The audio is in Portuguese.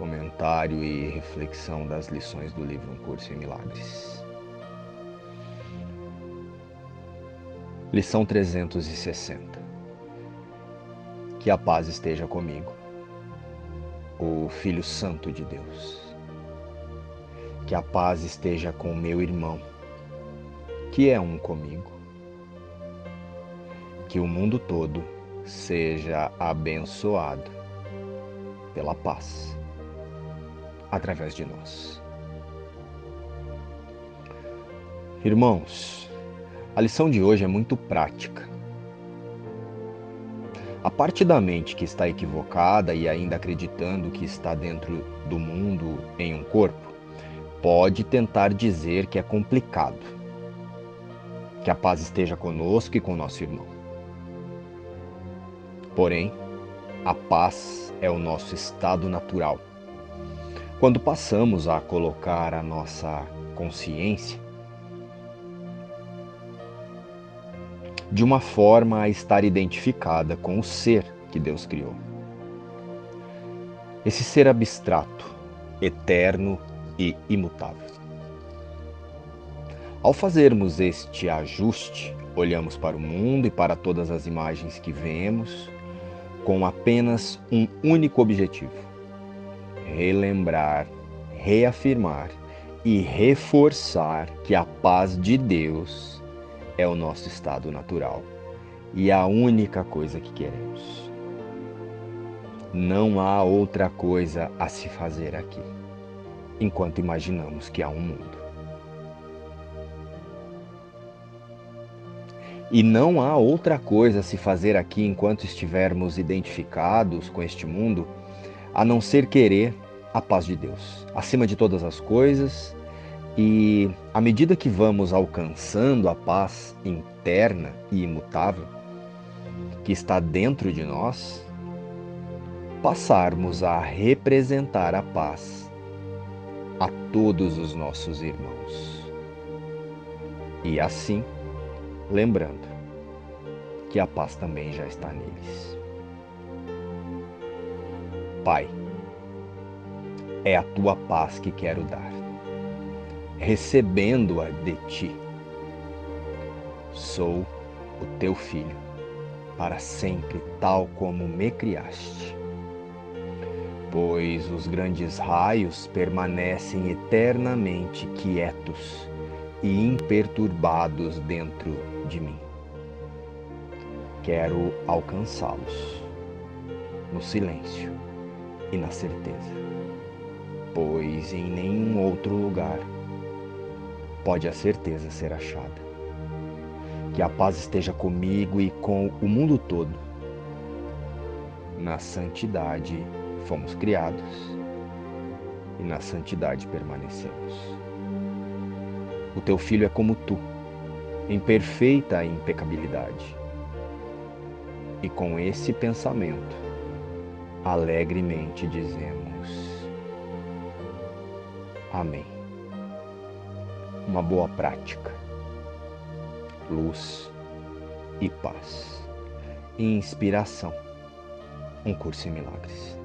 comentário e reflexão das lições do livro Um Curso em Milagres. Lição 360. Que a paz esteja comigo, o Filho Santo de Deus. Que a paz esteja com meu irmão, que é um comigo. Que o mundo todo seja abençoado pela paz através de nós. Irmãos, a lição de hoje é muito prática. A parte da mente que está equivocada e ainda acreditando que está dentro do mundo em um corpo, pode tentar dizer que é complicado. Que a paz esteja conosco e com nosso irmão. Porém, a paz é o nosso estado natural. Quando passamos a colocar a nossa consciência de uma forma a estar identificada com o ser que Deus criou. Esse ser abstrato, eterno e imutável. Ao fazermos este ajuste, olhamos para o mundo e para todas as imagens que vemos com apenas um único objetivo: relembrar, reafirmar e reforçar que a paz de Deus é o nosso estado natural e a única coisa que queremos. Não há outra coisa a se fazer aqui, enquanto imaginamos que há um mundo. E não há outra coisa a se fazer aqui enquanto estivermos identificados com este mundo, a não ser querer a paz de Deus, acima de todas as coisas. E à medida que vamos alcançando a paz interna e imutável que está dentro de nós, passarmos a representar a paz a todos os nossos irmãos. E assim, lembrando que a paz também já está neles. Pai, é a tua paz que quero dar, recebendo-a de ti. Sou o teu filho, para sempre, tal como me criaste. Pois os grandes raios permanecem eternamente quietos e imperturbados dentro de mim. Quero alcançá-los no silêncio e na certeza, pois em nenhum outro lugar pode a certeza ser achada. Que a paz esteja comigo e com o mundo todo. Na santidade fomos criados e na santidade permanecemos. O teu filho é como tu em perfeita impecabilidade. E com esse pensamento, alegremente dizemos: Amém. Uma boa prática, luz e paz. Inspiração. Um curso em milagres.